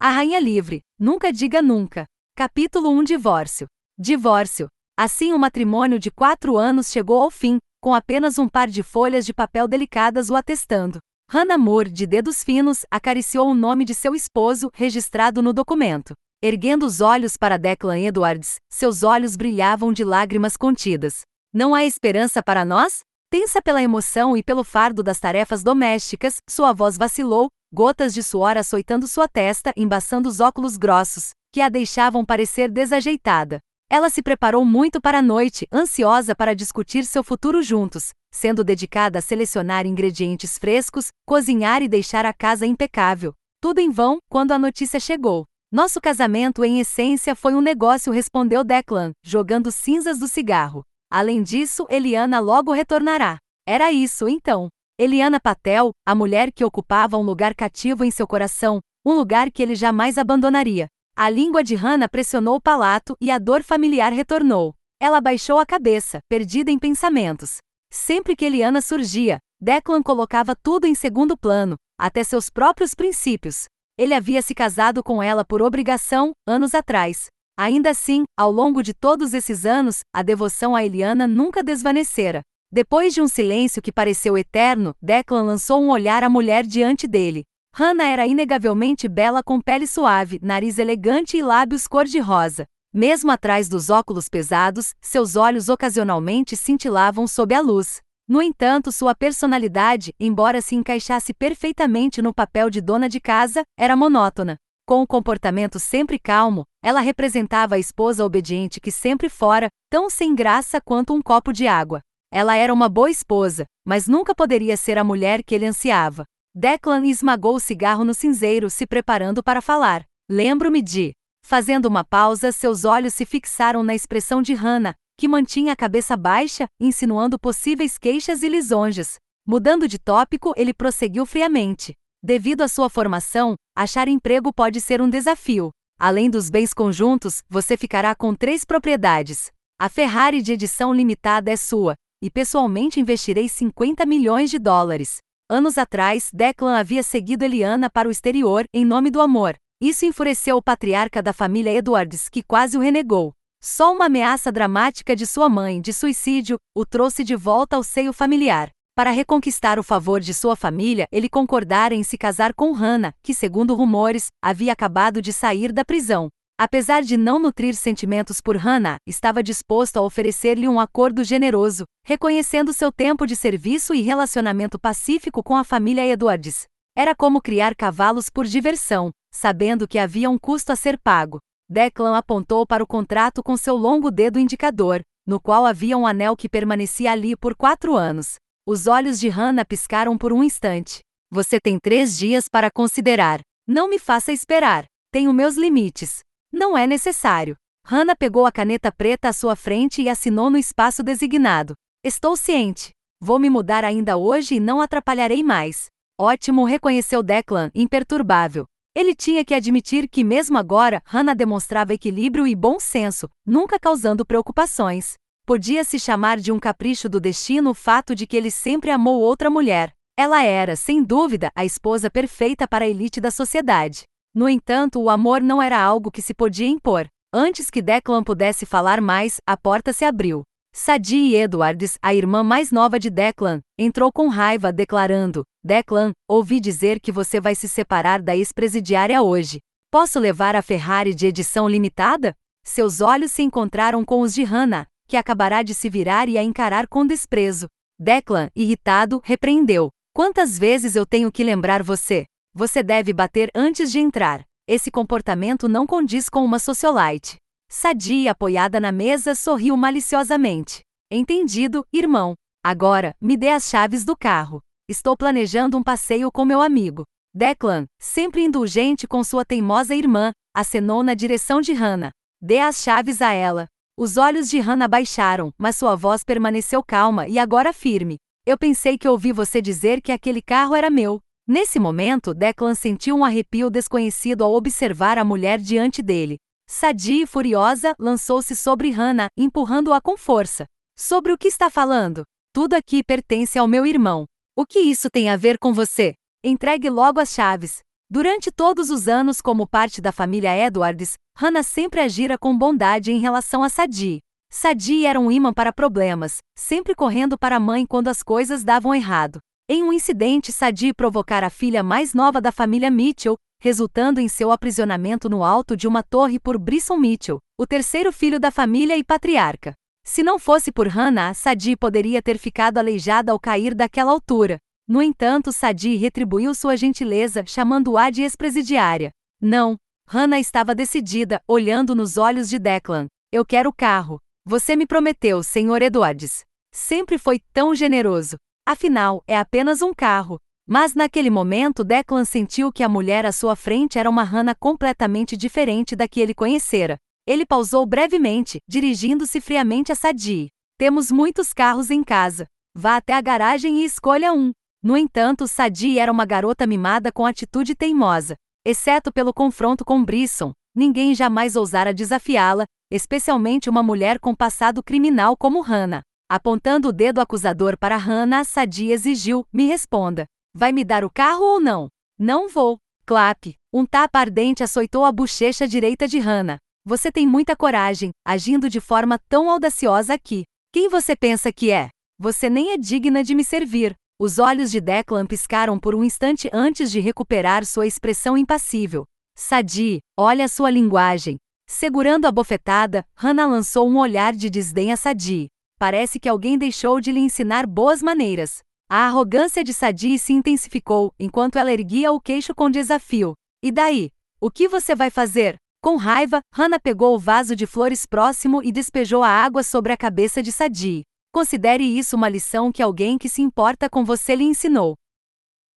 A Rainha Livre, nunca diga nunca. Capítulo 1 Divórcio. Divórcio. Assim o matrimônio de quatro anos chegou ao fim, com apenas um par de folhas de papel delicadas o atestando. Hannah Moore, de dedos finos, acariciou o nome de seu esposo, registrado no documento. Erguendo os olhos para Declan Edwards, seus olhos brilhavam de lágrimas contidas. Não há esperança para nós? Tensa pela emoção e pelo fardo das tarefas domésticas, sua voz vacilou, gotas de suor açoitando sua testa, embaçando os óculos grossos, que a deixavam parecer desajeitada. Ela se preparou muito para a noite, ansiosa para discutir seu futuro juntos, sendo dedicada a selecionar ingredientes frescos, cozinhar e deixar a casa impecável. Tudo em vão quando a notícia chegou. Nosso casamento, em essência, foi um negócio, respondeu Declan, jogando cinzas do cigarro. Além disso, Eliana logo retornará. Era isso, então. Eliana Patel, a mulher que ocupava um lugar cativo em seu coração, um lugar que ele jamais abandonaria. A língua de Hannah pressionou o palato e a dor familiar retornou. Ela baixou a cabeça, perdida em pensamentos. Sempre que Eliana surgia, Declan colocava tudo em segundo plano, até seus próprios princípios. Ele havia se casado com ela por obrigação, anos atrás. Ainda assim, ao longo de todos esses anos, a devoção a Eliana nunca desvanecera. Depois de um silêncio que pareceu eterno, Declan lançou um olhar à mulher diante dele. Hannah era inegavelmente bela com pele suave, nariz elegante e lábios cor-de-rosa. Mesmo atrás dos óculos pesados, seus olhos ocasionalmente cintilavam sob a luz. No entanto, sua personalidade, embora se encaixasse perfeitamente no papel de dona de casa, era monótona. Com o comportamento sempre calmo, ela representava a esposa obediente que sempre fora, tão sem graça quanto um copo de água. Ela era uma boa esposa, mas nunca poderia ser a mulher que ele ansiava. Declan esmagou o cigarro no cinzeiro, se preparando para falar. Lembro-me de. Fazendo uma pausa, seus olhos se fixaram na expressão de Hannah, que mantinha a cabeça baixa, insinuando possíveis queixas e lisonjas. Mudando de tópico, ele prosseguiu friamente. Devido à sua formação, achar emprego pode ser um desafio. Além dos bens conjuntos, você ficará com três propriedades. A Ferrari de edição limitada é sua, e pessoalmente investirei 50 milhões de dólares. Anos atrás, Declan havia seguido Eliana para o exterior em nome do amor. Isso enfureceu o patriarca da família Edwards, que quase o renegou. Só uma ameaça dramática de sua mãe de suicídio o trouxe de volta ao seio familiar. Para reconquistar o favor de sua família, ele concordara em se casar com Hannah, que, segundo rumores, havia acabado de sair da prisão. Apesar de não nutrir sentimentos por Hannah, estava disposto a oferecer-lhe um acordo generoso, reconhecendo seu tempo de serviço e relacionamento pacífico com a família Edwards. Era como criar cavalos por diversão, sabendo que havia um custo a ser pago. Declan apontou para o contrato com seu longo dedo indicador, no qual havia um anel que permanecia ali por quatro anos. Os olhos de Hannah piscaram por um instante. Você tem três dias para considerar. Não me faça esperar. Tenho meus limites. Não é necessário. Hannah pegou a caneta preta à sua frente e assinou no espaço designado. Estou ciente. Vou me mudar ainda hoje e não atrapalharei mais. Ótimo, reconheceu Declan, imperturbável. Ele tinha que admitir que, mesmo agora, Hannah demonstrava equilíbrio e bom senso, nunca causando preocupações. Podia se chamar de um capricho do destino o fato de que ele sempre amou outra mulher. Ela era, sem dúvida, a esposa perfeita para a elite da sociedade. No entanto, o amor não era algo que se podia impor. Antes que Declan pudesse falar mais, a porta se abriu. Sadie Edwards, a irmã mais nova de Declan, entrou com raiva, declarando: Declan, ouvi dizer que você vai se separar da ex-presidiária hoje. Posso levar a Ferrari de edição limitada? Seus olhos se encontraram com os de Hannah, que acabará de se virar e a encarar com desprezo. Declan, irritado, repreendeu: Quantas vezes eu tenho que lembrar você? Você deve bater antes de entrar. Esse comportamento não condiz com uma sociolite. Sadia, apoiada na mesa, sorriu maliciosamente. Entendido, irmão. Agora, me dê as chaves do carro. Estou planejando um passeio com meu amigo. Declan, sempre indulgente com sua teimosa irmã, acenou na direção de Hannah. Dê as chaves a ela. Os olhos de Hannah baixaram, mas sua voz permaneceu calma e agora firme. Eu pensei que ouvi você dizer que aquele carro era meu. Nesse momento, Declan sentiu um arrepio desconhecido ao observar a mulher diante dele. Sadia e furiosa, lançou-se sobre Hannah, empurrando-a com força. Sobre o que está falando? Tudo aqui pertence ao meu irmão. O que isso tem a ver com você? Entregue logo as chaves. Durante todos os anos como parte da família Edwards, Hannah sempre agira com bondade em relação a Sadie. Sadie era um imã para problemas, sempre correndo para a mãe quando as coisas davam errado. Em um incidente, Sadie provocara a filha mais nova da família Mitchell, resultando em seu aprisionamento no alto de uma torre por Brisson Mitchell, o terceiro filho da família e patriarca. Se não fosse por Hannah, Sadie poderia ter ficado aleijada ao cair daquela altura. No entanto, Sadie retribuiu sua gentileza, chamando-a de ex-presidiária. Não, Hannah estava decidida, olhando nos olhos de Declan. Eu quero o carro. Você me prometeu, Sr. Edwards. Sempre foi tão generoso. Afinal, é apenas um carro. Mas naquele momento Declan sentiu que a mulher à sua frente era uma Hannah completamente diferente da que ele conhecera. Ele pausou brevemente, dirigindo-se friamente a Sadie. Temos muitos carros em casa. Vá até a garagem e escolha um. No entanto, Sadie era uma garota mimada com atitude teimosa. Exceto pelo confronto com Brisson, ninguém jamais ousara desafiá-la, especialmente uma mulher com passado criminal como Hannah. Apontando o dedo acusador para Hannah, Sadie exigiu: Me responda. Vai me dar o carro ou não? Não vou. Clap. Um tapa ardente açoitou a bochecha direita de Hannah. Você tem muita coragem, agindo de forma tão audaciosa aqui. Quem você pensa que é? Você nem é digna de me servir. Os olhos de Declan piscaram por um instante antes de recuperar sua expressão impassível. Sadi, olha sua linguagem. Segurando a bofetada, Hannah lançou um olhar de desdém a Sadi. Parece que alguém deixou de lhe ensinar boas maneiras. A arrogância de Sadie se intensificou enquanto ela erguia o queixo com desafio. E daí? O que você vai fazer? Com raiva, Hannah pegou o vaso de flores próximo e despejou a água sobre a cabeça de Sadie. Considere isso uma lição que alguém que se importa com você lhe ensinou.